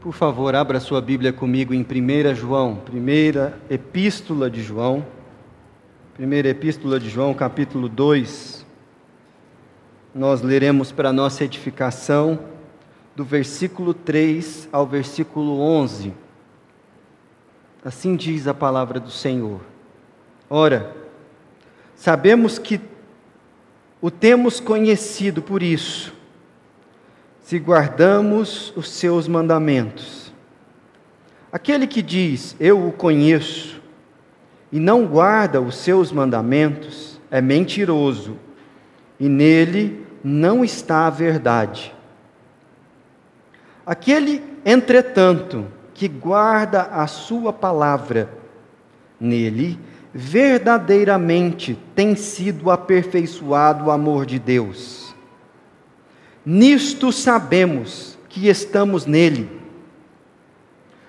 Por favor, abra sua Bíblia comigo em 1 João, primeira epístola de João. Primeira epístola de João, capítulo 2. Nós leremos para nossa edificação do versículo 3 ao versículo 11. Assim diz a palavra do Senhor. Ora, sabemos que o temos conhecido por isso se guardamos os seus mandamentos. Aquele que diz, Eu o conheço, e não guarda os seus mandamentos, é mentiroso, e nele não está a verdade. Aquele, entretanto, que guarda a sua palavra, nele verdadeiramente tem sido aperfeiçoado o amor de Deus. Nisto sabemos que estamos nele.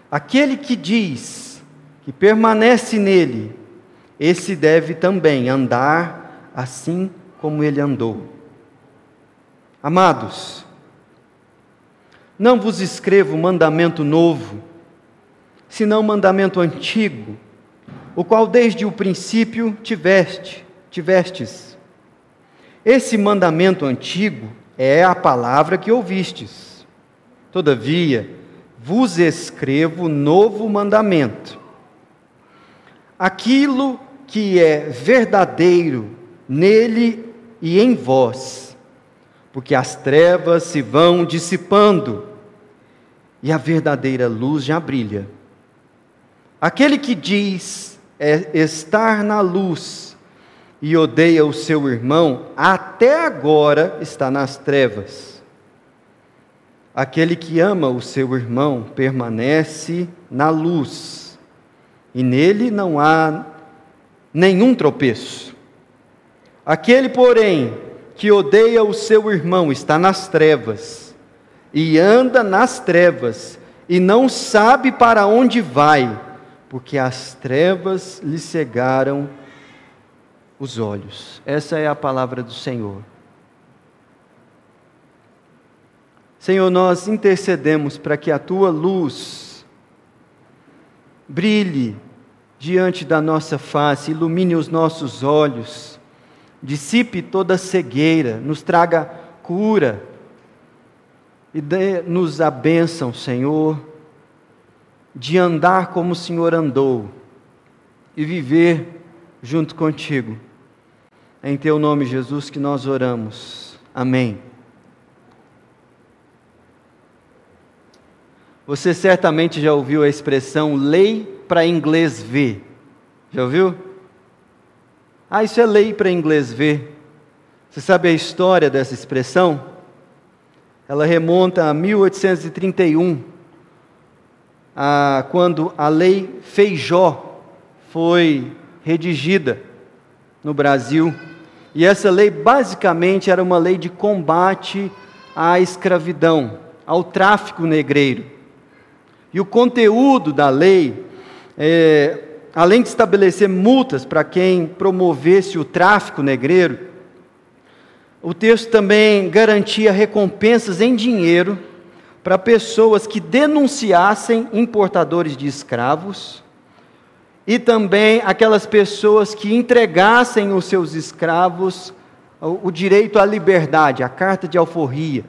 Aquele que diz que permanece nele, esse deve também andar assim como ele andou. Amados, não vos escrevo mandamento novo, senão mandamento antigo, o qual desde o princípio tiveste, tivestes. Esse mandamento antigo é a palavra que ouvistes. Todavia, vos escrevo novo mandamento. Aquilo que é verdadeiro nele e em vós, porque as trevas se vão dissipando e a verdadeira luz já brilha. Aquele que diz é estar na luz, e odeia o seu irmão, até agora está nas trevas. Aquele que ama o seu irmão permanece na luz, e nele não há nenhum tropeço. Aquele, porém, que odeia o seu irmão está nas trevas, e anda nas trevas, e não sabe para onde vai, porque as trevas lhe cegaram os olhos. Essa é a palavra do Senhor. Senhor, nós intercedemos para que a tua luz brilhe diante da nossa face, ilumine os nossos olhos, dissipe toda cegueira, nos traga cura e dê-nos a bênção, Senhor, de andar como o Senhor andou e viver junto contigo. É em teu nome, Jesus, que nós oramos. Amém. Você certamente já ouviu a expressão lei para inglês ver. Já ouviu? Ah, isso é lei para inglês ver. Você sabe a história dessa expressão? Ela remonta a 1831, a, quando a lei Feijó foi redigida no Brasil. E essa lei basicamente era uma lei de combate à escravidão, ao tráfico negreiro. E o conteúdo da lei, é, além de estabelecer multas para quem promovesse o tráfico negreiro, o texto também garantia recompensas em dinheiro para pessoas que denunciassem importadores de escravos e também aquelas pessoas que entregassem os seus escravos o direito à liberdade, a carta de alforria.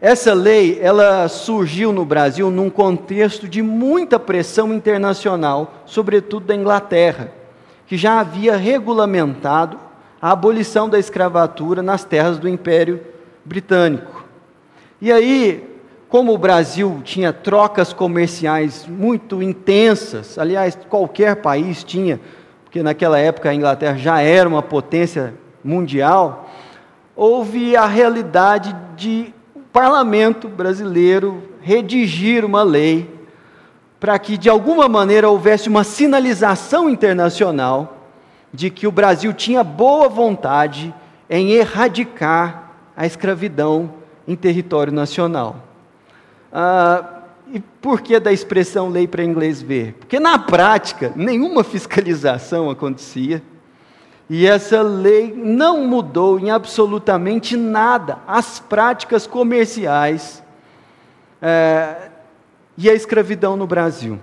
Essa lei, ela surgiu no Brasil num contexto de muita pressão internacional, sobretudo da Inglaterra, que já havia regulamentado a abolição da escravatura nas terras do Império Britânico. E aí, como o Brasil tinha trocas comerciais muito intensas, aliás, qualquer país tinha, porque naquela época a Inglaterra já era uma potência mundial, houve a realidade de o parlamento brasileiro redigir uma lei para que de alguma maneira houvesse uma sinalização internacional de que o Brasil tinha boa vontade em erradicar a escravidão em território nacional. Ah, e por que da expressão lei para inglês ver? Porque na prática nenhuma fiscalização acontecia e essa lei não mudou em absolutamente nada as práticas comerciais é, e a escravidão no Brasil.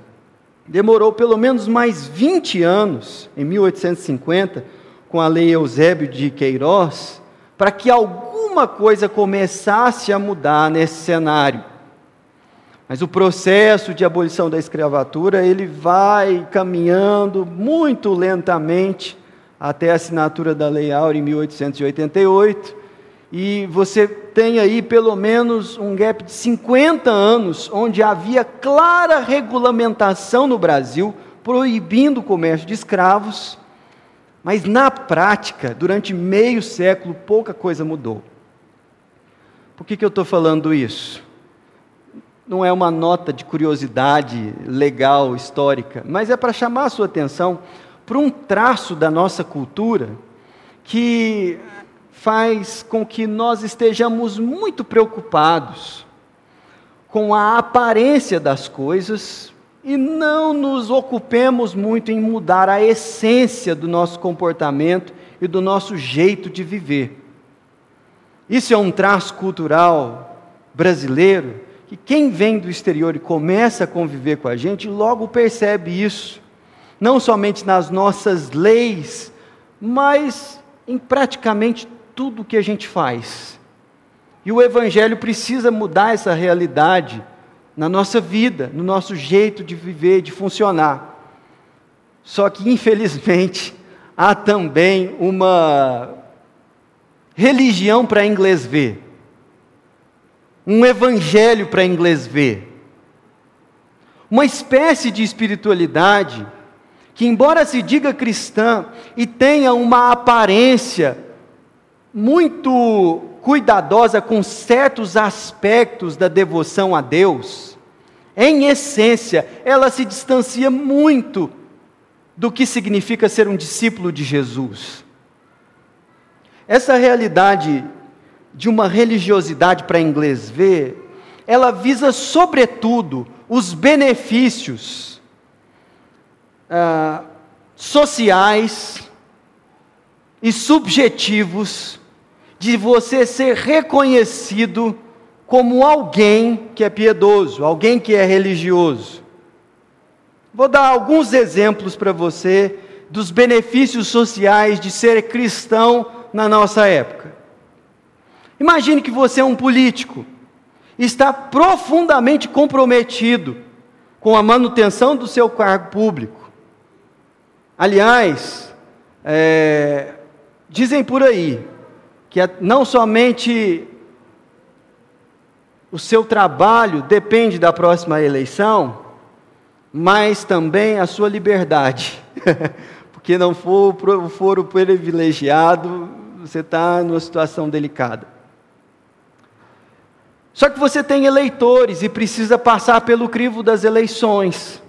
Demorou pelo menos mais 20 anos, em 1850, com a lei Eusébio de Queiroz, para que alguma coisa começasse a mudar nesse cenário. Mas o processo de abolição da escravatura, ele vai caminhando muito lentamente até a assinatura da Lei Áurea em 1888, e você tem aí pelo menos um gap de 50 anos, onde havia clara regulamentação no Brasil, proibindo o comércio de escravos, mas na prática, durante meio século, pouca coisa mudou. Por que, que eu estou falando isso? Não é uma nota de curiosidade legal, histórica, mas é para chamar a sua atenção para um traço da nossa cultura que faz com que nós estejamos muito preocupados com a aparência das coisas e não nos ocupemos muito em mudar a essência do nosso comportamento e do nosso jeito de viver. Isso é um traço cultural brasileiro que quem vem do exterior e começa a conviver com a gente logo percebe isso não somente nas nossas leis, mas em praticamente tudo que a gente faz. E o Evangelho precisa mudar essa realidade na nossa vida, no nosso jeito de viver, de funcionar. Só que, infelizmente, há também uma religião para inglês ver, um evangelho para inglês ver, uma espécie de espiritualidade que, embora se diga cristã e tenha uma aparência muito cuidadosa com certos aspectos da devoção a Deus, em essência, ela se distancia muito do que significa ser um discípulo de Jesus. Essa realidade de uma religiosidade para inglês ver, ela visa sobretudo os benefícios ah, sociais e subjetivos de você ser reconhecido como alguém que é piedoso, alguém que é religioso. Vou dar alguns exemplos para você dos benefícios sociais de ser cristão na nossa época. Imagine que você é um político, está profundamente comprometido com a manutenção do seu cargo público Aliás, é, dizem por aí que não somente o seu trabalho depende da próxima eleição, mas também a sua liberdade. Porque não for, for o privilegiado, você está numa situação delicada. Só que você tem eleitores e precisa passar pelo crivo das eleições.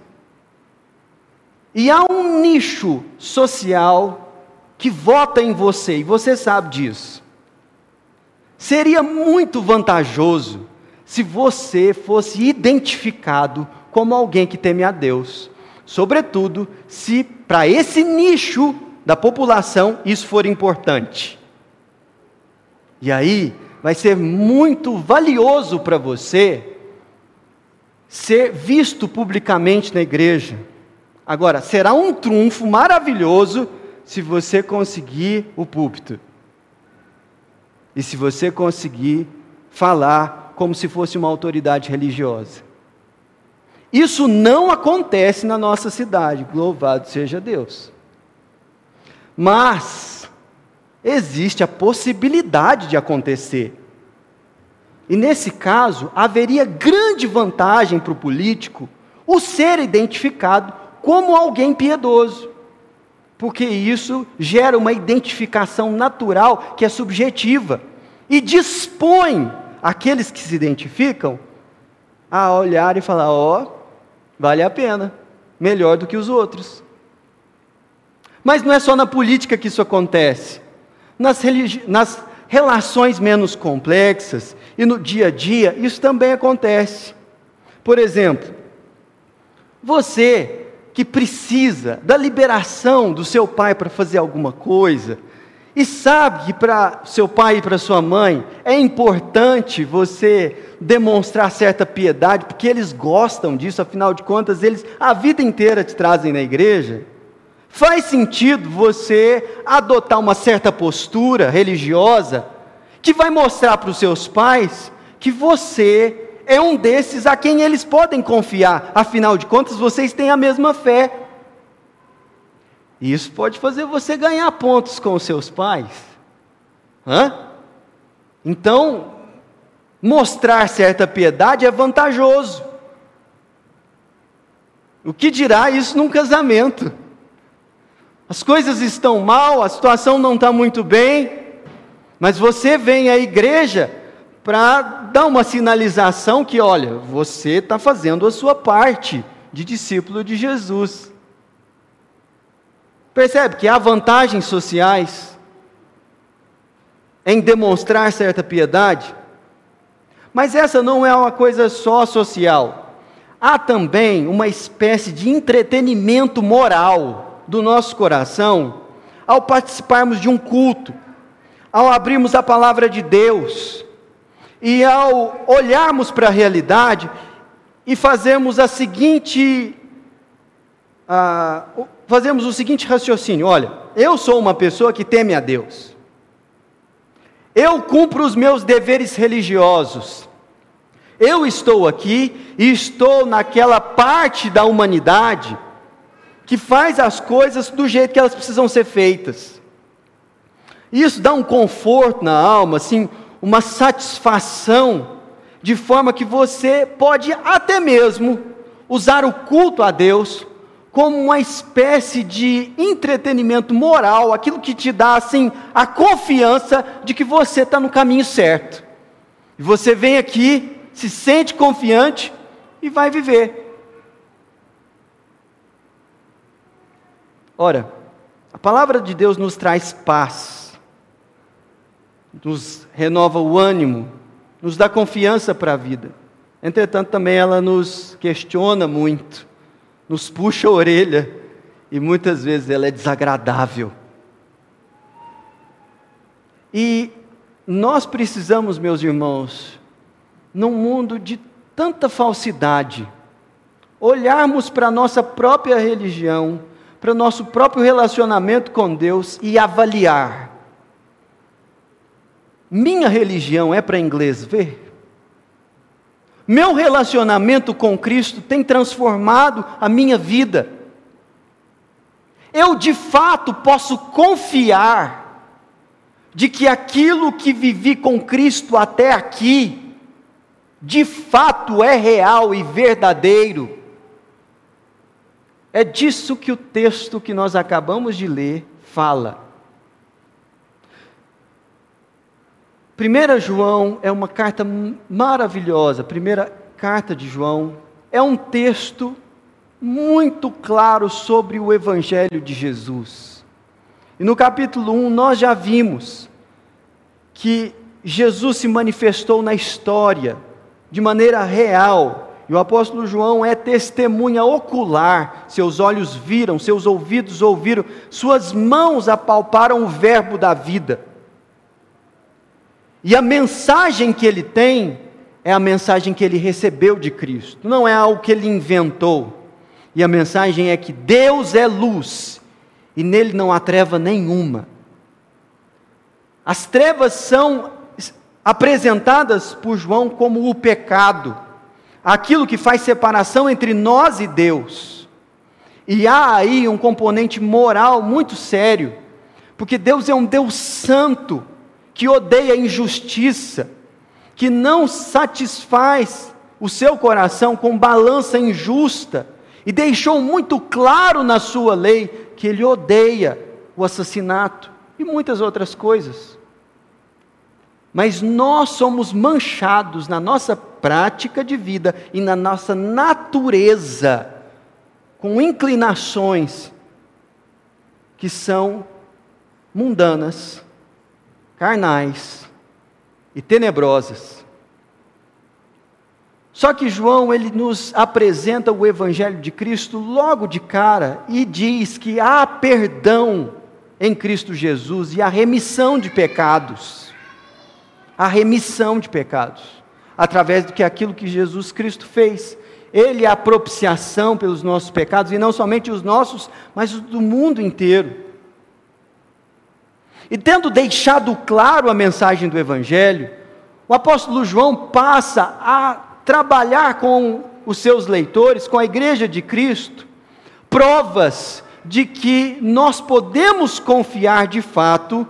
E há um nicho social que vota em você, e você sabe disso. Seria muito vantajoso se você fosse identificado como alguém que teme a Deus, sobretudo se para esse nicho da população isso for importante. E aí vai ser muito valioso para você ser visto publicamente na igreja Agora, será um trunfo maravilhoso se você conseguir o púlpito. E se você conseguir falar como se fosse uma autoridade religiosa. Isso não acontece na nossa cidade, louvado seja Deus. Mas existe a possibilidade de acontecer. E nesse caso, haveria grande vantagem para o político o ser identificado como alguém piedoso, porque isso gera uma identificação natural que é subjetiva e dispõe aqueles que se identificam a olhar e falar: ó, oh, vale a pena, melhor do que os outros. Mas não é só na política que isso acontece. Nas, nas relações menos complexas e no dia a dia, isso também acontece. Por exemplo, você que precisa da liberação do seu pai para fazer alguma coisa, e sabe que para seu pai e para sua mãe é importante você demonstrar certa piedade, porque eles gostam disso, afinal de contas, eles a vida inteira te trazem na igreja. Faz sentido você adotar uma certa postura religiosa que vai mostrar para os seus pais que você é um desses a quem eles podem confiar, afinal de contas, vocês têm a mesma fé. E isso pode fazer você ganhar pontos com os seus pais. Hã? Então, mostrar certa piedade é vantajoso. O que dirá isso num casamento? As coisas estão mal, a situação não está muito bem, mas você vem à igreja para dar uma sinalização que, olha, você está fazendo a sua parte de discípulo de Jesus. Percebe que há vantagens sociais em demonstrar certa piedade, mas essa não é uma coisa só social. Há também uma espécie de entretenimento moral do nosso coração ao participarmos de um culto, ao abrirmos a palavra de Deus e ao olharmos para a realidade e fazermos a seguinte fazemos o seguinte raciocínio: olha, eu sou uma pessoa que teme a Deus, eu cumpro os meus deveres religiosos, eu estou aqui e estou naquela parte da humanidade que faz as coisas do jeito que elas precisam ser feitas. Isso dá um conforto na alma, assim, uma satisfação, de forma que você pode até mesmo usar o culto a Deus como uma espécie de entretenimento moral, aquilo que te dá assim a confiança de que você está no caminho certo. E você vem aqui, se sente confiante e vai viver. Ora, a palavra de Deus nos traz paz, nos renova o ânimo, nos dá confiança para a vida. Entretanto, também ela nos questiona muito nos puxa a orelha e muitas vezes ela é desagradável. E nós precisamos, meus irmãos, num mundo de tanta falsidade, olharmos para a nossa própria religião, para o nosso próprio relacionamento com Deus e avaliar. Minha religião é para inglês ver? Meu relacionamento com Cristo tem transformado a minha vida. Eu de fato posso confiar de que aquilo que vivi com Cristo até aqui, de fato é real e verdadeiro. É disso que o texto que nós acabamos de ler fala. 1 João é uma carta maravilhosa, primeira carta de João, é um texto muito claro sobre o Evangelho de Jesus. E no capítulo 1 nós já vimos que Jesus se manifestou na história de maneira real. E o apóstolo João é testemunha ocular. Seus olhos viram, seus ouvidos ouviram, suas mãos apalparam o Verbo da vida. E a mensagem que ele tem é a mensagem que ele recebeu de Cristo, não é algo que ele inventou. E a mensagem é que Deus é luz e nele não há treva nenhuma. As trevas são apresentadas por João como o pecado, aquilo que faz separação entre nós e Deus. E há aí um componente moral muito sério, porque Deus é um Deus santo, que odeia injustiça, que não satisfaz o seu coração com balança injusta, e deixou muito claro na sua lei que ele odeia o assassinato e muitas outras coisas. Mas nós somos manchados na nossa prática de vida e na nossa natureza com inclinações que são mundanas, carnais e tenebrosas. Só que João ele nos apresenta o evangelho de Cristo logo de cara e diz que há perdão em Cristo Jesus e a remissão de pecados. A remissão de pecados. Através do que aquilo que Jesus Cristo fez. Ele é a propiciação pelos nossos pecados, e não somente os nossos, mas os do mundo inteiro. E tendo deixado claro a mensagem do Evangelho, o apóstolo João passa a trabalhar com os seus leitores, com a igreja de Cristo, provas de que nós podemos confiar de fato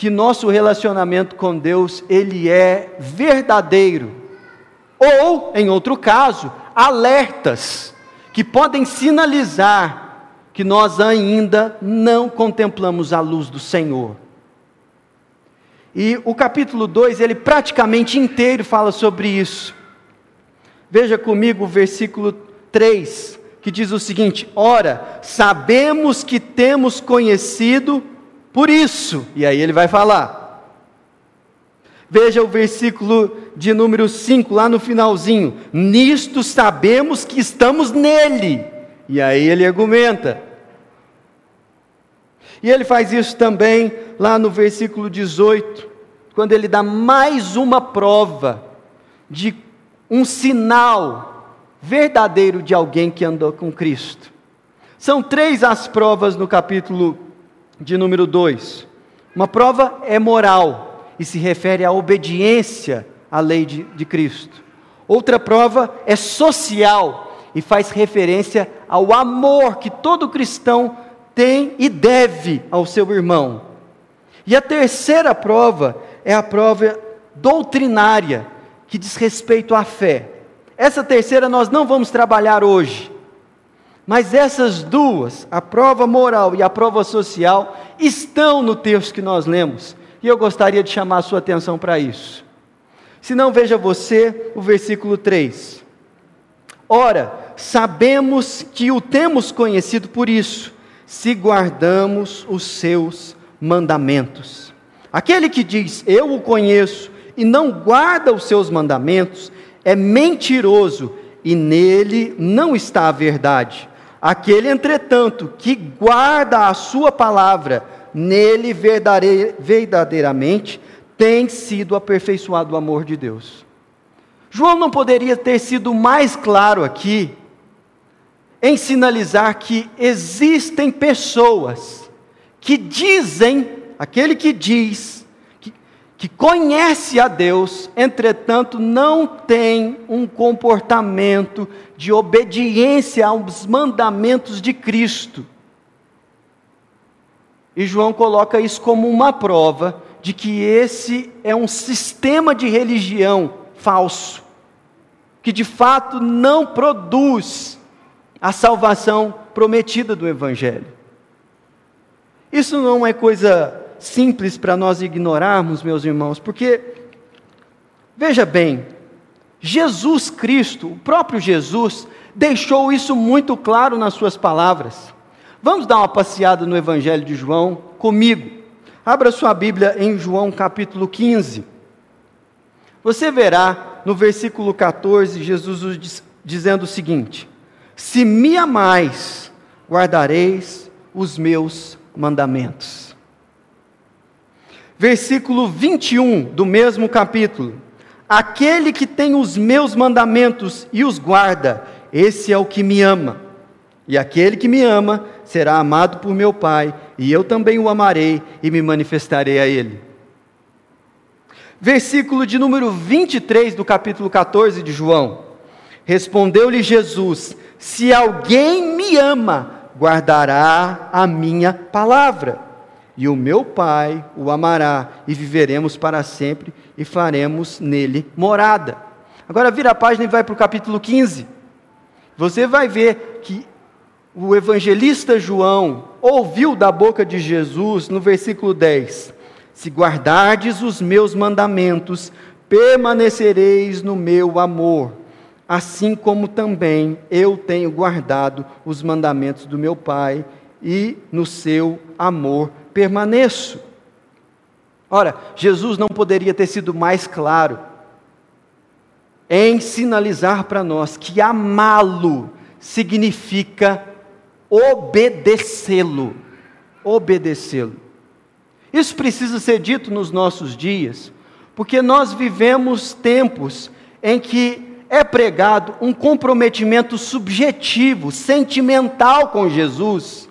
que nosso relacionamento com Deus ele é verdadeiro. Ou, em outro caso, alertas que podem sinalizar que nós ainda não contemplamos a luz do Senhor. E o capítulo 2, ele praticamente inteiro fala sobre isso. Veja comigo o versículo 3, que diz o seguinte: Ora, sabemos que temos conhecido por isso. E aí ele vai falar. Veja o versículo de número 5, lá no finalzinho. Nisto sabemos que estamos nele. E aí ele argumenta. E ele faz isso também lá no versículo 18, quando ele dá mais uma prova de um sinal verdadeiro de alguém que andou com Cristo. São três as provas no capítulo de número 2. Uma prova é moral e se refere à obediência à lei de, de Cristo. Outra prova é social e faz referência ao amor que todo cristão tem e deve ao seu irmão. E a terceira prova é a prova doutrinária, que diz respeito à fé. Essa terceira nós não vamos trabalhar hoje. Mas essas duas, a prova moral e a prova social, estão no texto que nós lemos. E eu gostaria de chamar a sua atenção para isso. Se não, veja você o versículo 3. Ora, sabemos que o temos conhecido por isso, se guardamos os seus mandamentos. Aquele que diz, Eu o conheço, e não guarda os seus mandamentos, é mentiroso, e nele não está a verdade. Aquele, entretanto, que guarda a sua palavra, nele verdadeiramente tem sido aperfeiçoado o amor de Deus. João não poderia ter sido mais claro aqui em sinalizar que existem pessoas que dizem, aquele que diz, que, conhece a Deus, entretanto não tem um comportamento de obediência aos mandamentos de Cristo. E João coloca isso como uma prova de que esse é um sistema de religião falso, que de fato não produz a salvação prometida do Evangelho. Isso não é coisa simples para nós ignorarmos, meus irmãos, porque, veja bem, Jesus Cristo, o próprio Jesus, deixou isso muito claro nas suas palavras. Vamos dar uma passeada no Evangelho de João comigo. Abra sua Bíblia em João capítulo 15. Você verá no versículo 14 Jesus dizendo o seguinte: se me amais, guardareis os meus mandamentos. Versículo 21 do mesmo capítulo. Aquele que tem os meus mandamentos e os guarda, esse é o que me ama. E aquele que me ama será amado por meu Pai, e eu também o amarei e me manifestarei a ele. Versículo de número 23 do capítulo 14 de João. Respondeu-lhe Jesus: se alguém me ama, guardará a minha palavra, e o meu Pai o amará, e viveremos para sempre, e faremos nele morada. Agora vira a página e vai para o capítulo 15. Você vai ver que o evangelista João ouviu da boca de Jesus no versículo 10: Se guardardes os meus mandamentos, permanecereis no meu amor assim como também eu tenho guardado os mandamentos do meu Pai e no seu amor permaneço. Ora, Jesus não poderia ter sido mais claro em sinalizar para nós que amá-lo significa obedecê-lo. Obedecê-lo. Isso precisa ser dito nos nossos dias, porque nós vivemos tempos em que é pregado um comprometimento subjetivo, sentimental com Jesus,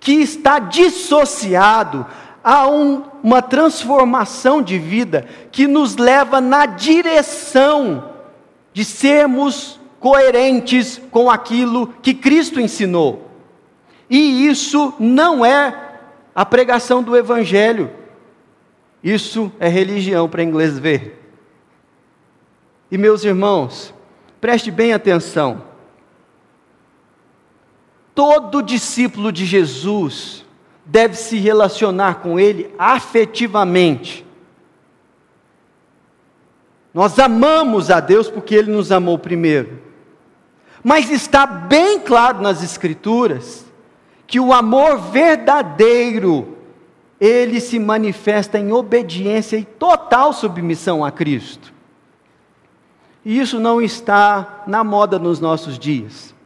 que está dissociado a um, uma transformação de vida que nos leva na direção de sermos coerentes com aquilo que Cristo ensinou. E isso não é a pregação do Evangelho, isso é religião para inglês ver. E meus irmãos, preste bem atenção. Todo discípulo de Jesus deve se relacionar com ele afetivamente. Nós amamos a Deus porque ele nos amou primeiro. Mas está bem claro nas Escrituras que o amor verdadeiro ele se manifesta em obediência e total submissão a Cristo. E isso não está na moda nos nossos dias.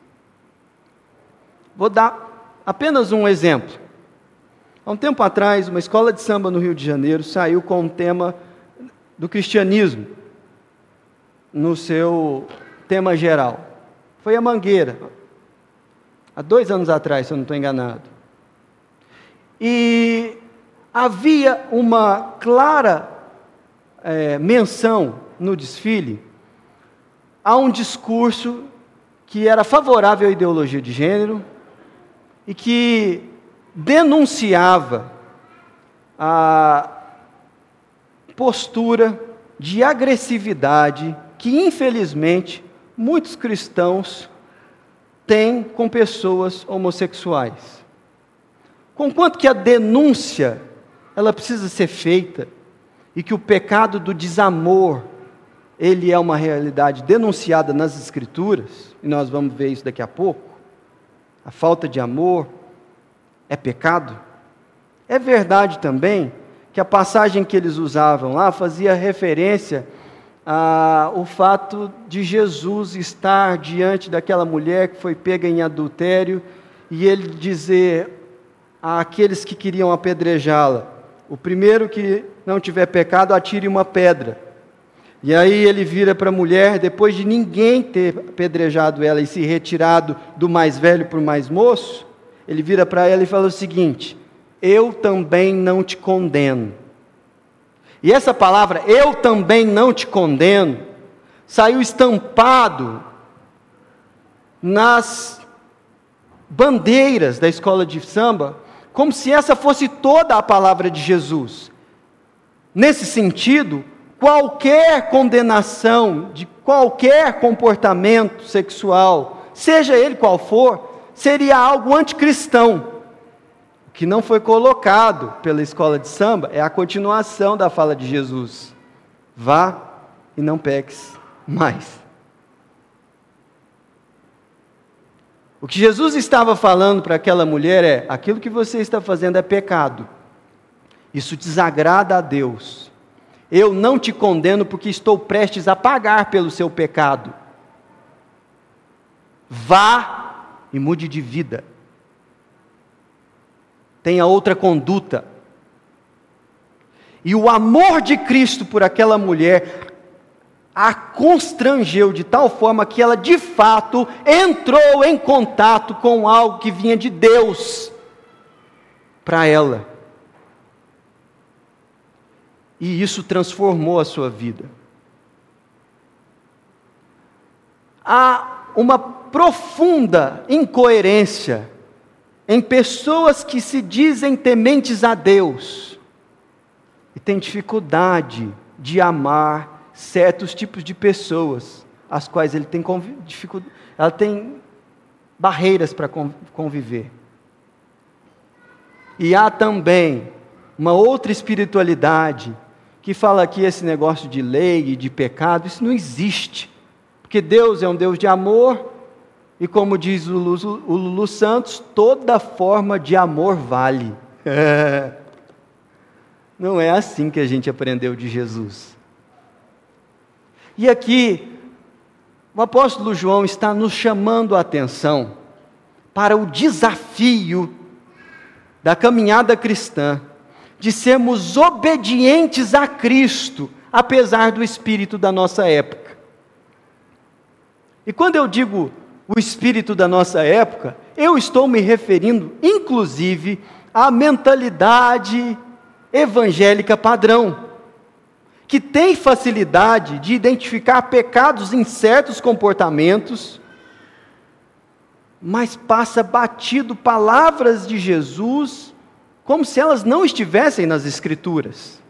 Vou dar apenas um exemplo. Há um tempo atrás, uma escola de samba no Rio de Janeiro saiu com o tema do cristianismo no seu tema geral. Foi a Mangueira, há dois anos atrás, se eu não estou enganado. E havia uma clara é, menção no desfile a um discurso que era favorável à ideologia de gênero e que denunciava a postura de agressividade que, infelizmente, muitos cristãos têm com pessoas homossexuais. Conquanto que a denúncia ela precisa ser feita e que o pecado do desamor ele é uma realidade denunciada nas escrituras, e nós vamos ver isso daqui a pouco. A falta de amor é pecado. É verdade também que a passagem que eles usavam lá fazia referência ao fato de Jesus estar diante daquela mulher que foi pega em adultério e ele dizer àqueles que queriam apedrejá-la: o primeiro que não tiver pecado, atire uma pedra. E aí ele vira para a mulher, depois de ninguém ter apedrejado ela e se retirado do mais velho para o mais moço, ele vira para ela e fala o seguinte: Eu também não te condeno. E essa palavra, eu também não te condeno, saiu estampado nas bandeiras da escola de samba como se essa fosse toda a palavra de Jesus. Nesse sentido, qualquer condenação de qualquer comportamento sexual, seja ele qual for, seria algo anticristão. O que não foi colocado pela escola de samba é a continuação da fala de Jesus: vá e não peques mais. O que Jesus estava falando para aquela mulher é: aquilo que você está fazendo é pecado. Isso desagrada a Deus. Eu não te condeno porque estou prestes a pagar pelo seu pecado. Vá e mude de vida. Tenha outra conduta. E o amor de Cristo por aquela mulher a constrangeu de tal forma que ela de fato entrou em contato com algo que vinha de Deus para ela. E isso transformou a sua vida. Há uma profunda incoerência em pessoas que se dizem tementes a Deus e têm dificuldade de amar certos tipos de pessoas, as quais ele tem dificuldade, ela tem barreiras para conviver. E há também uma outra espiritualidade que fala que esse negócio de lei e de pecado, isso não existe. Porque Deus é um Deus de amor, e como diz o Lulu, o Lulu Santos, toda forma de amor vale. Não é assim que a gente aprendeu de Jesus. E aqui, o apóstolo João está nos chamando a atenção para o desafio da caminhada cristã, de sermos obedientes a Cristo, apesar do espírito da nossa época. E quando eu digo o espírito da nossa época, eu estou me referindo, inclusive, à mentalidade evangélica padrão, que tem facilidade de identificar pecados em certos comportamentos, mas passa batido palavras de Jesus como se elas não estivessem nas Escrituras.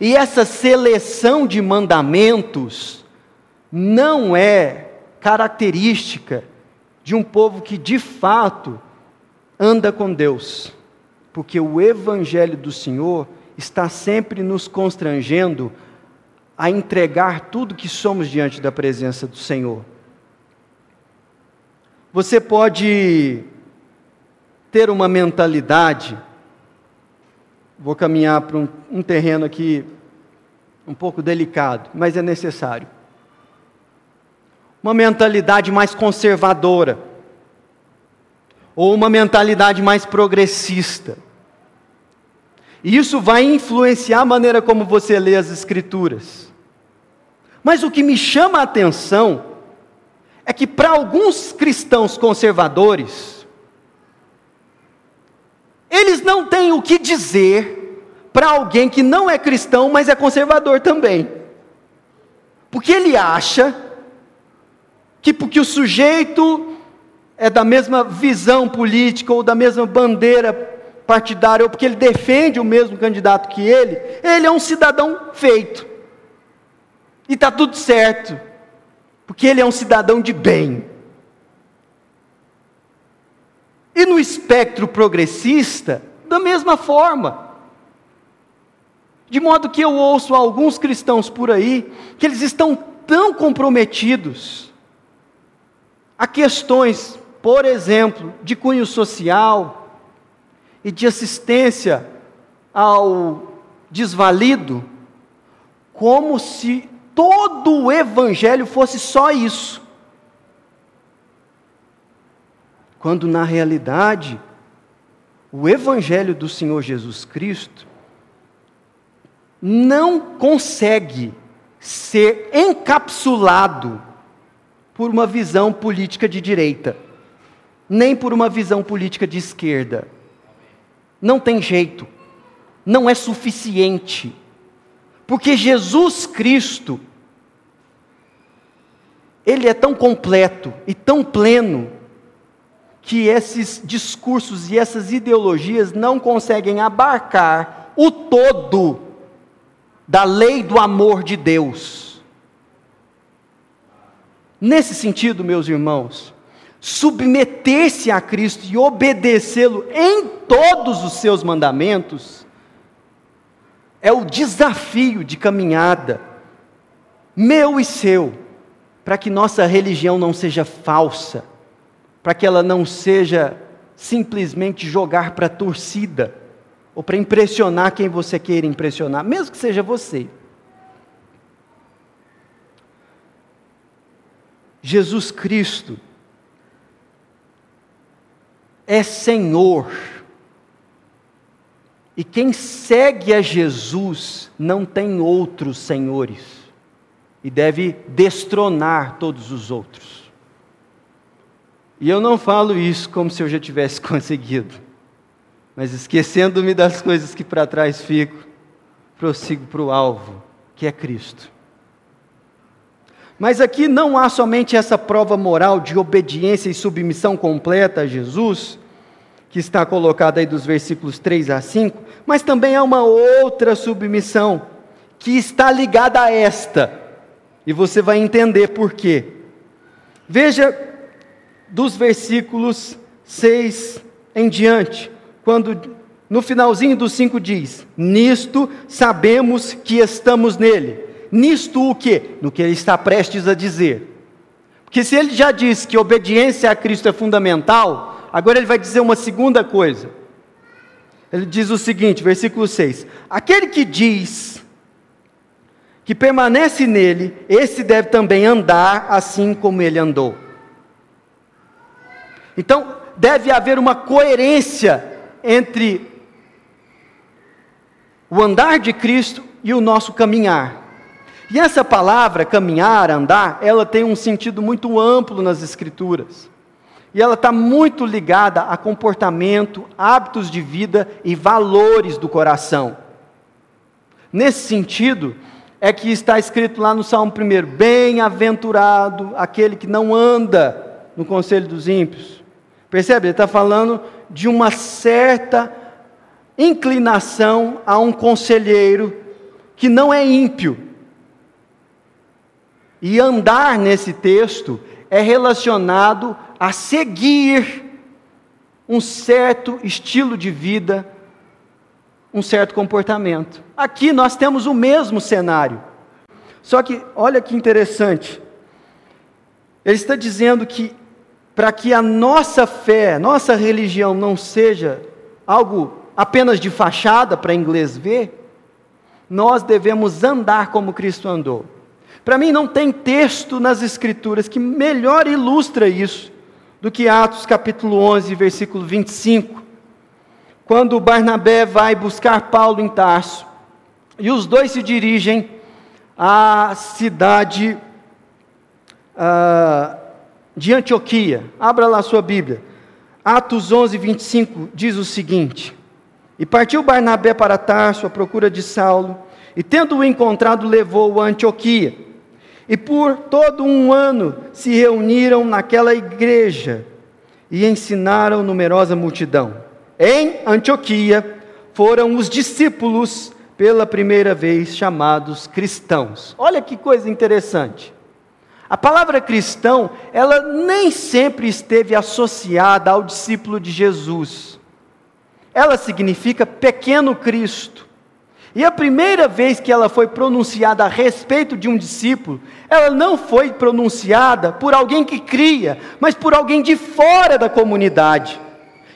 E essa seleção de mandamentos não é característica de um povo que de fato anda com Deus, porque o Evangelho do Senhor está sempre nos constrangendo a entregar tudo que somos diante da presença do Senhor. Você pode ter uma mentalidade, vou caminhar para um, um terreno aqui um pouco delicado, mas é necessário. Uma mentalidade mais conservadora, ou uma mentalidade mais progressista. E isso vai influenciar a maneira como você lê as Escrituras. Mas o que me chama a atenção é que, para alguns cristãos conservadores, eles não têm o que dizer para alguém que não é cristão, mas é conservador também. Porque ele acha que porque o sujeito é da mesma visão política ou da mesma bandeira partidária, ou porque ele defende o mesmo candidato que ele, ele é um cidadão feito. E está tudo certo, porque ele é um cidadão de bem. E no espectro progressista, da mesma forma. De modo que eu ouço alguns cristãos por aí que eles estão tão comprometidos a questões, por exemplo, de cunho social e de assistência ao desvalido, como se todo o evangelho fosse só isso. Quando na realidade o Evangelho do Senhor Jesus Cristo não consegue ser encapsulado por uma visão política de direita, nem por uma visão política de esquerda. Não tem jeito, não é suficiente, porque Jesus Cristo, Ele é tão completo e tão pleno, que esses discursos e essas ideologias não conseguem abarcar o todo da lei do amor de Deus. Nesse sentido, meus irmãos, submeter-se a Cristo e obedecê-lo em todos os seus mandamentos é o desafio de caminhada, meu e seu, para que nossa religião não seja falsa para que ela não seja simplesmente jogar para a torcida, ou para impressionar quem você queira impressionar, mesmo que seja você. Jesus Cristo é Senhor. E quem segue a Jesus não tem outros senhores e deve destronar todos os outros. E eu não falo isso como se eu já tivesse conseguido, mas esquecendo-me das coisas que para trás fico, prossigo para o alvo, que é Cristo. Mas aqui não há somente essa prova moral de obediência e submissão completa a Jesus, que está colocada aí dos versículos 3 a 5, mas também há uma outra submissão, que está ligada a esta, e você vai entender por quê. Veja dos versículos 6 em diante, quando no finalzinho do 5 diz: Nisto sabemos que estamos nele. Nisto o que? No que ele está prestes a dizer. Porque se ele já disse que obediência a Cristo é fundamental, agora ele vai dizer uma segunda coisa. Ele diz o seguinte, versículo 6: Aquele que diz que permanece nele, esse deve também andar assim como ele andou. Então, deve haver uma coerência entre o andar de Cristo e o nosso caminhar. E essa palavra, caminhar, andar, ela tem um sentido muito amplo nas Escrituras. E ela está muito ligada a comportamento, hábitos de vida e valores do coração. Nesse sentido, é que está escrito lá no Salmo 1: Bem-aventurado aquele que não anda no conselho dos ímpios. Percebe? Ele está falando de uma certa inclinação a um conselheiro que não é ímpio. E andar nesse texto é relacionado a seguir um certo estilo de vida, um certo comportamento. Aqui nós temos o mesmo cenário. Só que, olha que interessante. Ele está dizendo que para que a nossa fé, nossa religião não seja algo apenas de fachada para inglês ver, nós devemos andar como Cristo andou. Para mim, não tem texto nas Escrituras que melhor ilustra isso do que Atos capítulo 11, versículo 25, quando Barnabé vai buscar Paulo em Tarso, e os dois se dirigem à cidade uh, de Antioquia. Abra lá sua Bíblia. Atos 11, 25 diz o seguinte: E partiu Barnabé para Tarso à procura de Saulo, e tendo-o encontrado, levou-o a Antioquia. E por todo um ano se reuniram naquela igreja e ensinaram numerosa multidão. Em Antioquia foram os discípulos pela primeira vez chamados cristãos. Olha que coisa interessante. A palavra cristão, ela nem sempre esteve associada ao discípulo de Jesus. Ela significa pequeno Cristo. E a primeira vez que ela foi pronunciada a respeito de um discípulo, ela não foi pronunciada por alguém que cria, mas por alguém de fora da comunidade,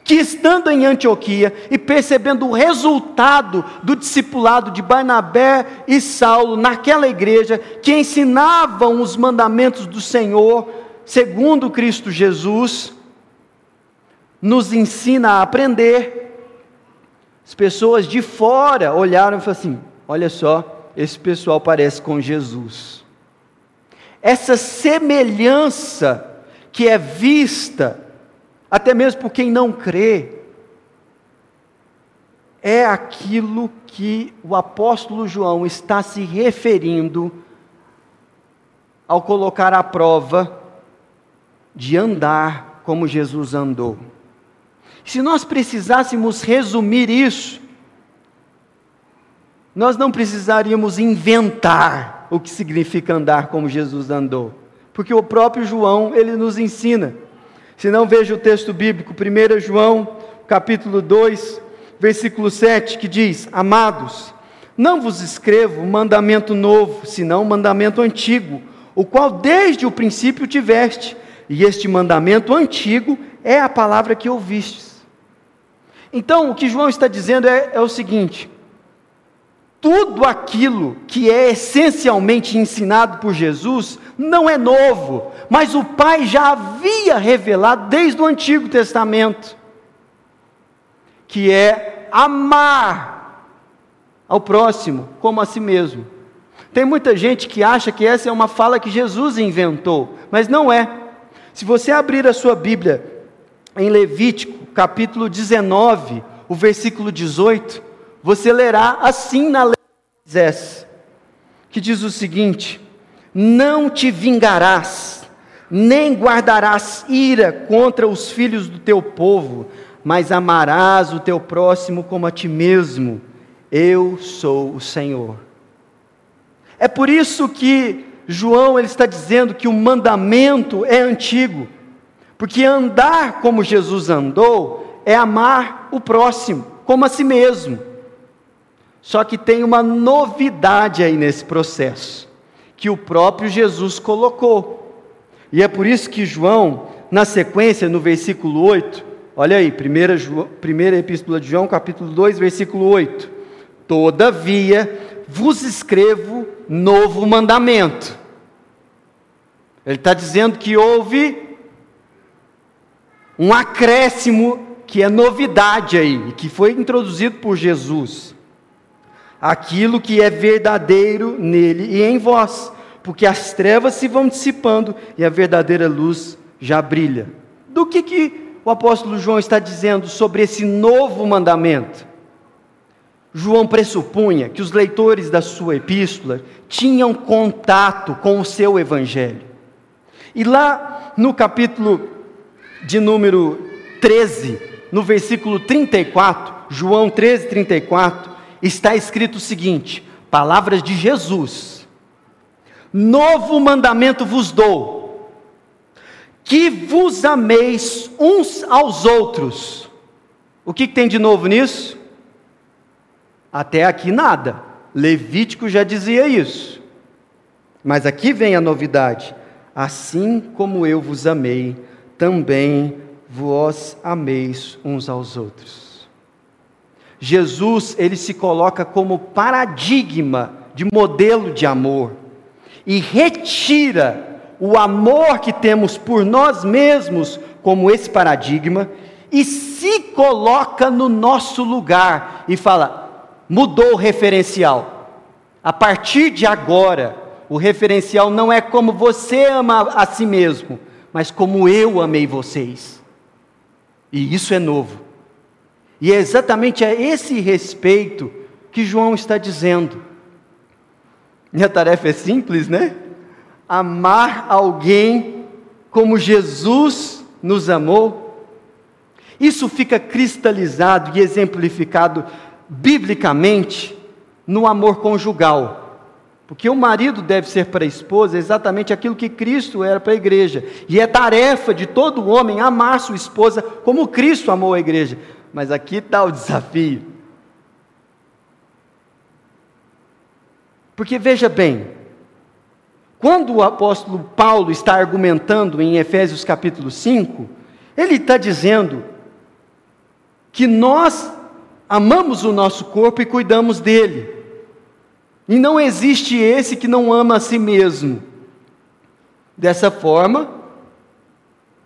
que estando em Antioquia e percebendo o resultado do discipulado de Barnabé e Saulo naquela igreja, que ensinavam os mandamentos do Senhor, segundo Cristo Jesus, nos ensina a aprender as pessoas de fora olharam e falaram assim: olha só, esse pessoal parece com Jesus. Essa semelhança que é vista, até mesmo por quem não crê, é aquilo que o apóstolo João está se referindo ao colocar à prova de andar como Jesus andou. Se nós precisássemos resumir isso, nós não precisaríamos inventar o que significa andar como Jesus andou, porque o próprio João, ele nos ensina. Se não veja o texto bíblico, 1 João, capítulo 2, versículo 7, que diz: Amados, não vos escrevo mandamento novo, senão mandamento antigo, o qual desde o princípio tiveste, e este mandamento antigo é a palavra que ouvistes. Então, o que João está dizendo é, é o seguinte: tudo aquilo que é essencialmente ensinado por Jesus não é novo, mas o Pai já havia revelado desde o Antigo Testamento, que é amar ao próximo como a si mesmo. Tem muita gente que acha que essa é uma fala que Jesus inventou, mas não é. Se você abrir a sua Bíblia em Levítico, capítulo 19, o versículo 18, você lerá assim na lei de Moisés, que diz o seguinte: Não te vingarás, nem guardarás ira contra os filhos do teu povo, mas amarás o teu próximo como a ti mesmo. Eu sou o Senhor. É por isso que João ele está dizendo que o mandamento é antigo. Porque andar como Jesus andou é amar o próximo, como a si mesmo. Só que tem uma novidade aí nesse processo, que o próprio Jesus colocou. E é por isso que João, na sequência, no versículo 8, olha aí, primeira, primeira epístola de João, capítulo 2, versículo 8. Todavia vos escrevo novo mandamento. Ele está dizendo que houve um acréscimo que é novidade aí, que foi introduzido por Jesus. Aquilo que é verdadeiro nele e em vós, porque as trevas se vão dissipando e a verdadeira luz já brilha. Do que, que o apóstolo João está dizendo sobre esse novo mandamento? João pressupunha que os leitores da sua epístola tinham contato com o seu evangelho. E lá no capítulo de número 13, no versículo 34, João 13, 34, está escrito o seguinte: palavras de Jesus. Novo mandamento vos dou, que vos ameis uns aos outros. O que, tem de novo nisso? Até aqui nada. Levítico já dizia isso. Mas aqui vem a novidade. Assim como eu vos amei, também vós ameis uns aos outros. Jesus, ele se coloca como paradigma de modelo de amor e retira o amor que temos por nós mesmos como esse paradigma e se coloca no nosso lugar e fala: mudou o referencial. A partir de agora, o referencial não é como você ama a si mesmo, mas como eu amei vocês. E isso é novo. E é exatamente a esse respeito que João está dizendo. Minha tarefa é simples, né? Amar alguém como Jesus nos amou. Isso fica cristalizado e exemplificado biblicamente no amor conjugal. Porque o marido deve ser para a esposa exatamente aquilo que Cristo era para a igreja. E é tarefa de todo homem amar sua esposa como Cristo amou a igreja. Mas aqui está o desafio. Porque veja bem, quando o apóstolo Paulo está argumentando em Efésios capítulo 5, ele está dizendo que nós amamos o nosso corpo e cuidamos dele. E não existe esse que não ama a si mesmo. Dessa forma,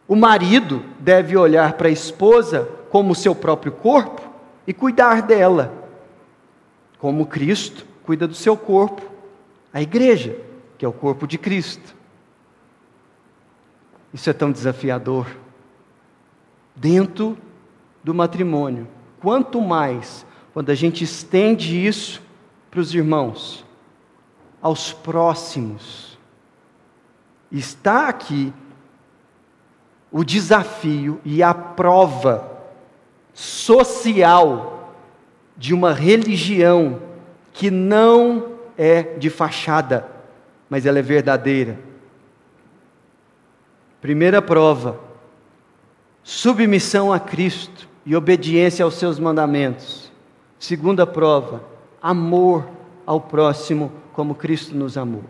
o marido deve olhar para a esposa como o seu próprio corpo e cuidar dela, como Cristo cuida do seu corpo, a igreja, que é o corpo de Cristo. Isso é tão desafiador. Dentro do matrimônio, quanto mais quando a gente estende isso para os irmãos, aos próximos. Está aqui o desafio e a prova social de uma religião que não é de fachada, mas ela é verdadeira. Primeira prova: submissão a Cristo e obediência aos seus mandamentos. Segunda prova: amor ao próximo como Cristo nos amou.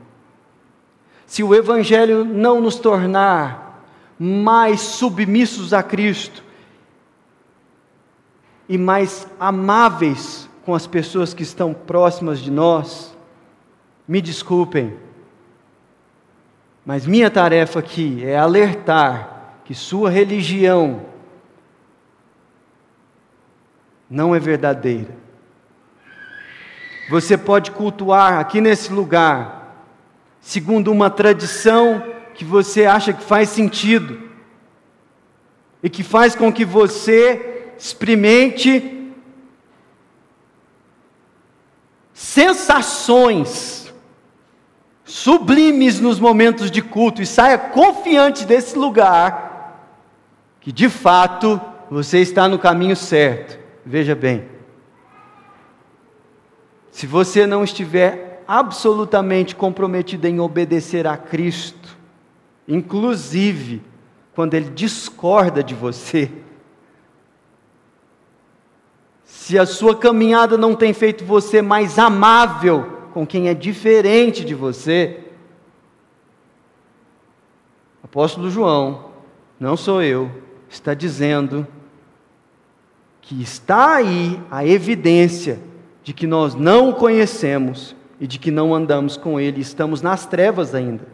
Se o Evangelho não nos tornar mais submissos a Cristo, e mais amáveis com as pessoas que estão próximas de nós, me desculpem, mas minha tarefa aqui é alertar que sua religião não é verdadeira. Você pode cultuar aqui nesse lugar, segundo uma tradição que você acha que faz sentido, e que faz com que você experimente sensações sublimes nos momentos de culto e saia confiante desse lugar, que de fato você está no caminho certo. Veja bem, se você não estiver absolutamente comprometido em obedecer a Cristo, inclusive quando Ele discorda de você, se a sua caminhada não tem feito você mais amável com quem é diferente de você, apóstolo João, não sou eu, está dizendo que está aí a evidência de que nós não o conhecemos e de que não andamos com ele, estamos nas trevas ainda.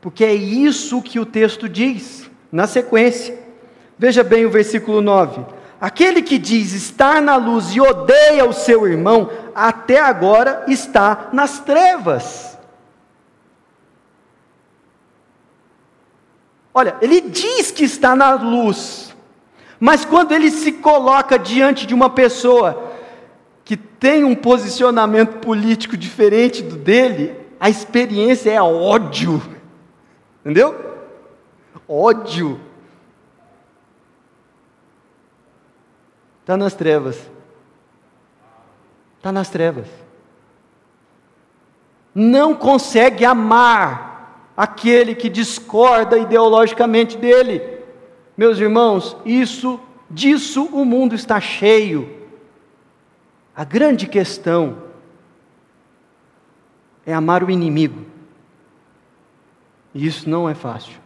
Porque é isso que o texto diz na sequência. Veja bem o versículo 9 Aquele que diz estar na luz e odeia o seu irmão, até agora está nas trevas. Olha, ele diz que está na luz, mas quando ele se coloca diante de uma pessoa que tem um posicionamento político diferente do dele, a experiência é ódio. Entendeu? Ódio. Está nas trevas. Está nas trevas. Não consegue amar aquele que discorda ideologicamente dele. Meus irmãos, isso, disso o mundo está cheio. A grande questão é amar o inimigo. E isso não é fácil.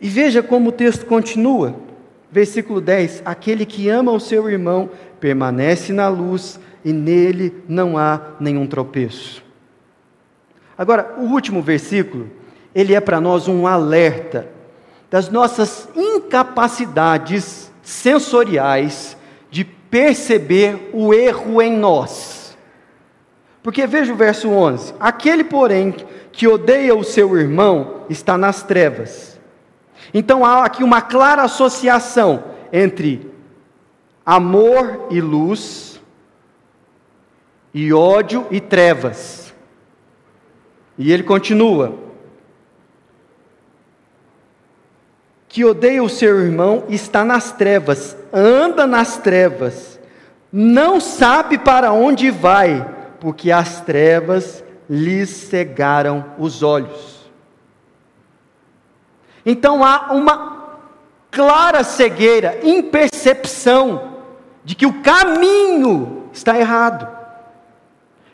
E veja como o texto continua. Versículo 10: Aquele que ama o seu irmão permanece na luz e nele não há nenhum tropeço. Agora, o último versículo, ele é para nós um alerta das nossas incapacidades sensoriais de perceber o erro em nós. Porque veja o verso 11: Aquele, porém, que odeia o seu irmão está nas trevas. Então há aqui uma clara associação entre amor e luz, e ódio e trevas. E ele continua: que odeia o seu irmão está nas trevas, anda nas trevas, não sabe para onde vai, porque as trevas lhes cegaram os olhos. Então há uma clara cegueira, impercepção de que o caminho está errado.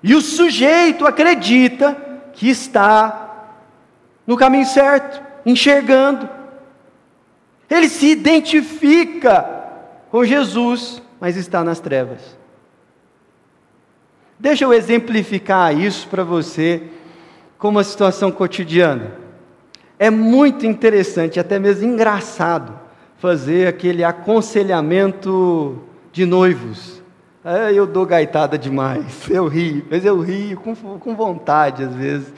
E o sujeito acredita que está no caminho certo, enxergando. Ele se identifica com Jesus, mas está nas trevas. Deixa eu exemplificar isso para você com uma situação cotidiana. É muito interessante, até mesmo engraçado, fazer aquele aconselhamento de noivos. É, eu dou gaitada demais, eu rio, mas eu rio com, com vontade, às vezes,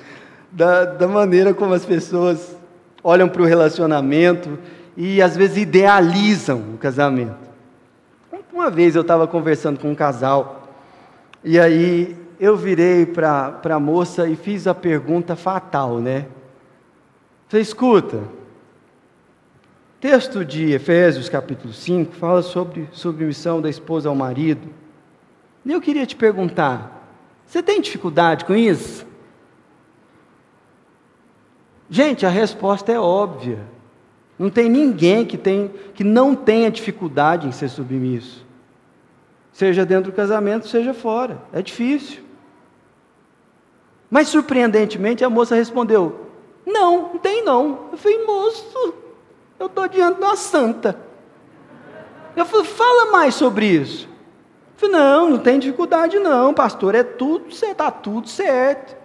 da, da maneira como as pessoas olham para o relacionamento e às vezes idealizam o casamento. Uma vez eu estava conversando com um casal, e aí eu virei para a moça e fiz a pergunta fatal, né? Você escuta, texto de Efésios capítulo 5 fala sobre submissão da esposa ao marido. E eu queria te perguntar, você tem dificuldade com isso? Gente, a resposta é óbvia. Não tem ninguém que, tem, que não tenha dificuldade em ser submisso seja dentro do casamento, seja fora. É difícil. Mas surpreendentemente a moça respondeu: Não, não tem não. Eu falei, moço, eu estou diante de uma santa. Eu falei, fala mais sobre isso. Eu falei, não, não tem dificuldade não, pastor, é tudo, está tudo certo.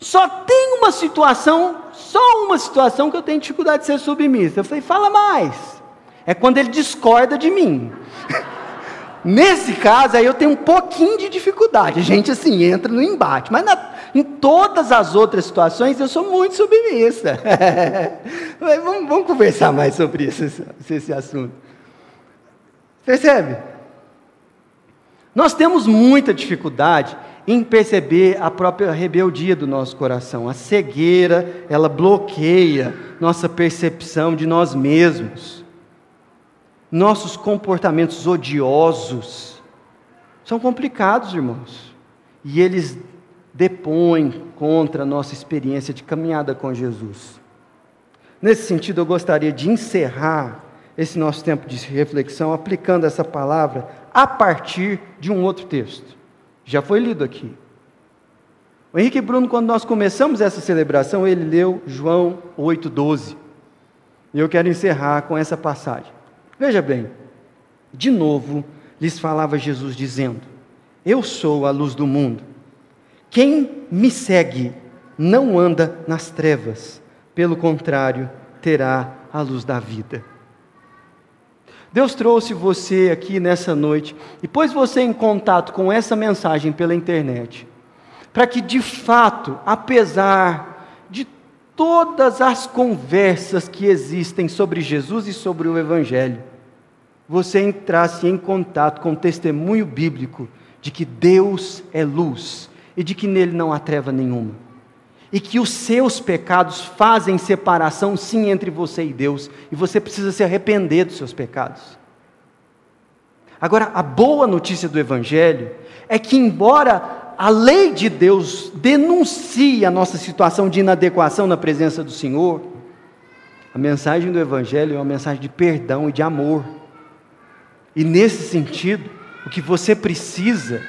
Só tem uma situação, só uma situação que eu tenho dificuldade de ser submissa. Eu falei, fala mais. É quando ele discorda de mim. Nesse caso, aí eu tenho um pouquinho de dificuldade. A gente, assim, entra no embate. Mas na, em todas as outras situações, eu sou muito submissa. vamos, vamos, conversar mais sobre esse, esse assunto. Percebe? Nós temos muita dificuldade em perceber a própria rebeldia do nosso coração. A cegueira, ela bloqueia nossa percepção de nós mesmos. Nossos comportamentos odiosos são complicados, irmãos, e eles depõem contra a nossa experiência de caminhada com Jesus. Nesse sentido, eu gostaria de encerrar esse nosso tempo de reflexão aplicando essa palavra a partir de um outro texto. Já foi lido aqui. O Henrique Bruno, quando nós começamos essa celebração, ele leu João 8,12. E eu quero encerrar com essa passagem. Veja bem, de novo lhes falava Jesus dizendo: Eu sou a luz do mundo. Quem me segue não anda nas trevas, pelo contrário, terá a luz da vida. Deus trouxe você aqui nessa noite e pôs você em contato com essa mensagem pela internet, para que de fato, apesar de todas as conversas que existem sobre Jesus e sobre o Evangelho, você entrasse em contato com o testemunho bíblico de que Deus é luz e de que nele não há treva nenhuma e que os seus pecados fazem separação sim entre você e Deus, e você precisa se arrepender dos seus pecados. Agora, a boa notícia do Evangelho é que, embora a lei de Deus denuncie a nossa situação de inadequação na presença do Senhor, a mensagem do Evangelho é uma mensagem de perdão e de amor. E nesse sentido, o que você precisa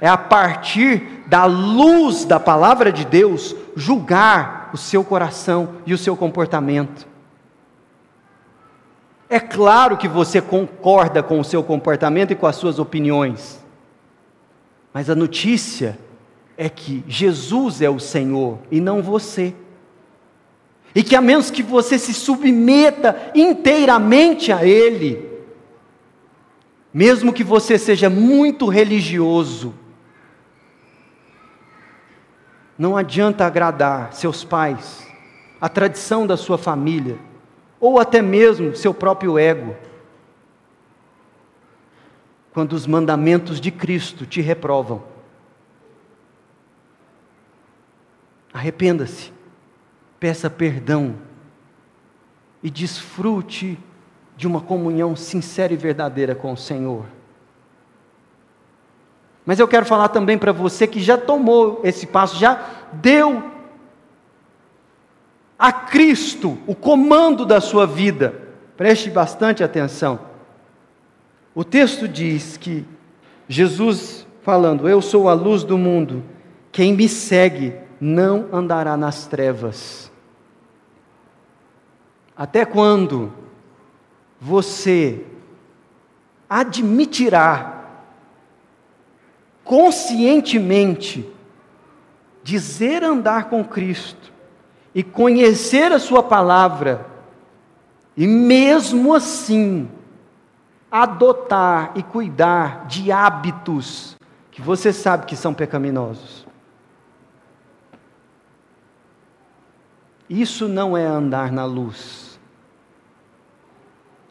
é a partir da luz da palavra de Deus julgar o seu coração e o seu comportamento. É claro que você concorda com o seu comportamento e com as suas opiniões, mas a notícia é que Jesus é o Senhor e não você. E que a menos que você se submeta inteiramente a Ele, mesmo que você seja muito religioso, não adianta agradar seus pais, a tradição da sua família, ou até mesmo seu próprio ego, quando os mandamentos de Cristo te reprovam. Arrependa-se, peça perdão e desfrute de uma comunhão sincera e verdadeira com o Senhor. Mas eu quero falar também para você que já tomou esse passo, já deu a Cristo o comando da sua vida. Preste bastante atenção. O texto diz que Jesus falando: Eu sou a luz do mundo, quem me segue não andará nas trevas. Até quando você admitirá conscientemente dizer andar com Cristo e conhecer a Sua palavra, e mesmo assim adotar e cuidar de hábitos que você sabe que são pecaminosos. Isso não é andar na luz.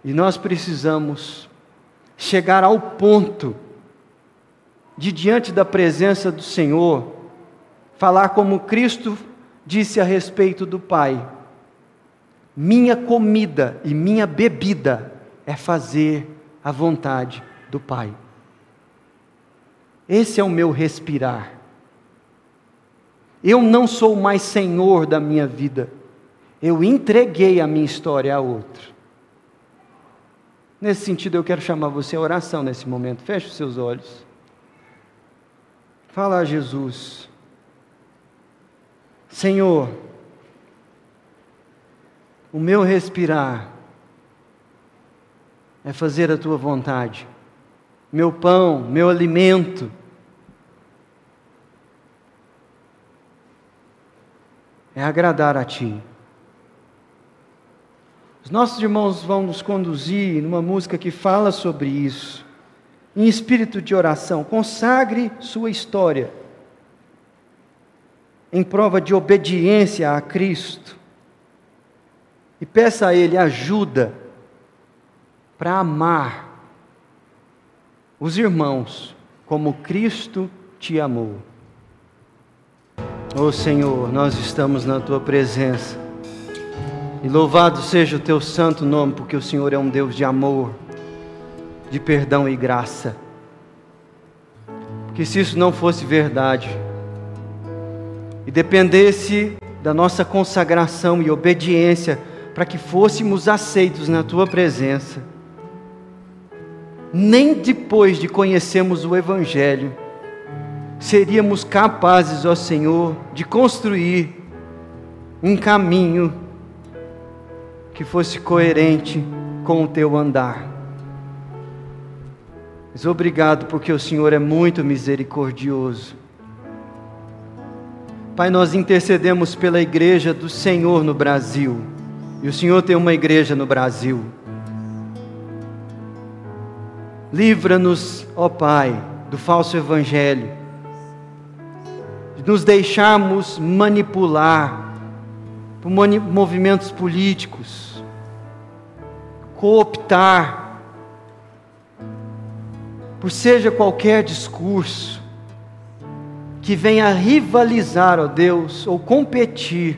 E nós precisamos chegar ao ponto de diante da presença do Senhor, falar como Cristo disse a respeito do Pai: Minha comida e minha bebida é fazer a vontade do Pai. Esse é o meu respirar. Eu não sou mais senhor da minha vida. Eu entreguei a minha história a outro. Nesse sentido, eu quero chamar você a oração nesse momento. Feche os seus olhos. Fala a Jesus: Senhor, o meu respirar é fazer a tua vontade, meu pão, meu alimento. É agradar a Ti. Os nossos irmãos vão nos conduzir numa música que fala sobre isso em espírito de oração, consagre sua história em prova de obediência a Cristo e peça a Ele ajuda para amar os irmãos como Cristo te amou. Oh Senhor, nós estamos na tua presença. E louvado seja o teu santo nome, porque o Senhor é um Deus de amor de perdão e graça. Porque se isso não fosse verdade, e dependesse da nossa consagração e obediência para que fôssemos aceitos na tua presença, nem depois de conhecermos o Evangelho, seríamos capazes, ó Senhor, de construir um caminho que fosse coerente com o teu andar. Mas obrigado porque o Senhor é muito misericordioso. Pai, nós intercedemos pela igreja do Senhor no Brasil. E o Senhor tem uma igreja no Brasil. Livra-nos, ó Pai, do falso evangelho, de nos deixarmos manipular por movimentos políticos, cooptar, por seja qualquer discurso que venha rivalizar, ó Deus, ou competir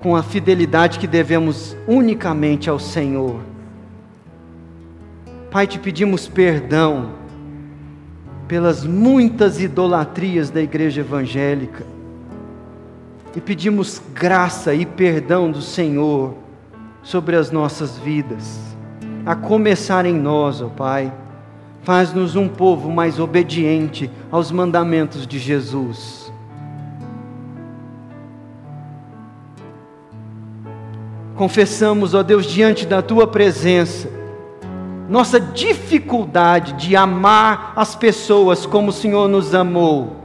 com a fidelidade que devemos unicamente ao Senhor. Pai, te pedimos perdão pelas muitas idolatrias da igreja evangélica e pedimos graça e perdão do Senhor sobre as nossas vidas, a começar em nós, ó Pai. Faz-nos um povo mais obediente aos mandamentos de Jesus. Confessamos, ó Deus, diante da tua presença, nossa dificuldade de amar as pessoas como o Senhor nos amou.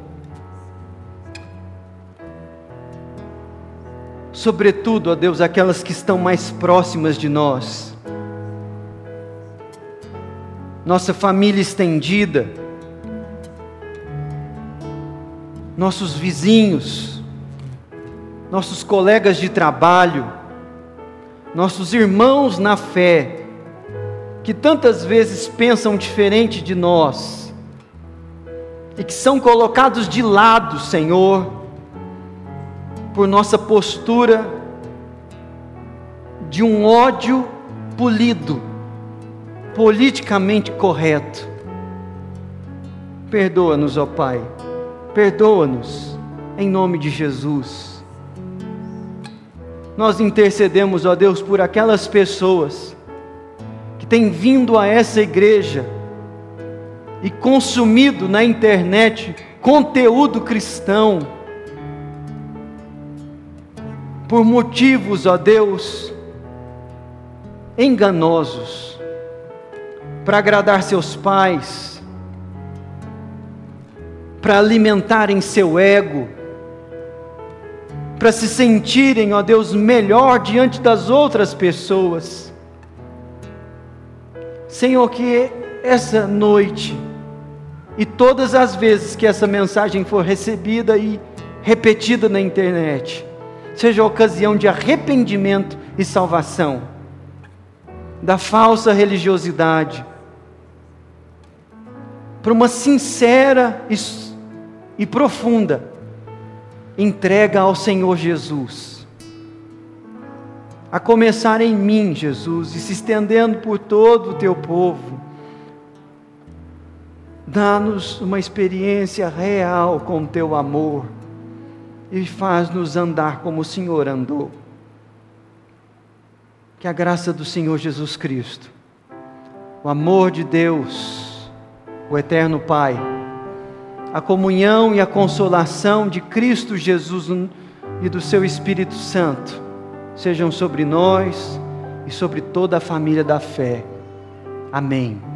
Sobretudo, ó Deus, aquelas que estão mais próximas de nós. Nossa família estendida, nossos vizinhos, nossos colegas de trabalho, nossos irmãos na fé, que tantas vezes pensam diferente de nós e que são colocados de lado, Senhor, por nossa postura de um ódio polido, politicamente correto. Perdoa-nos, ó Pai, perdoa-nos, em nome de Jesus. Nós intercedemos, ó Deus, por aquelas pessoas tem vindo a essa igreja e consumido na internet conteúdo cristão, por motivos, ó Deus, enganosos, para agradar seus pais, para alimentarem seu ego, para se sentirem, ó Deus, melhor diante das outras pessoas. Senhor, que essa noite e todas as vezes que essa mensagem for recebida e repetida na internet, seja ocasião de arrependimento e salvação da falsa religiosidade, para uma sincera e, e profunda entrega ao Senhor Jesus a começar em mim, Jesus, e se estendendo por todo o teu povo. Dá-nos uma experiência real com o teu amor e faz-nos andar como o Senhor andou. Que a graça do Senhor Jesus Cristo, o amor de Deus, o eterno Pai, a comunhão e a consolação de Cristo Jesus e do seu Espírito Santo sejam sobre nós e sobre toda a família da fé. Amém.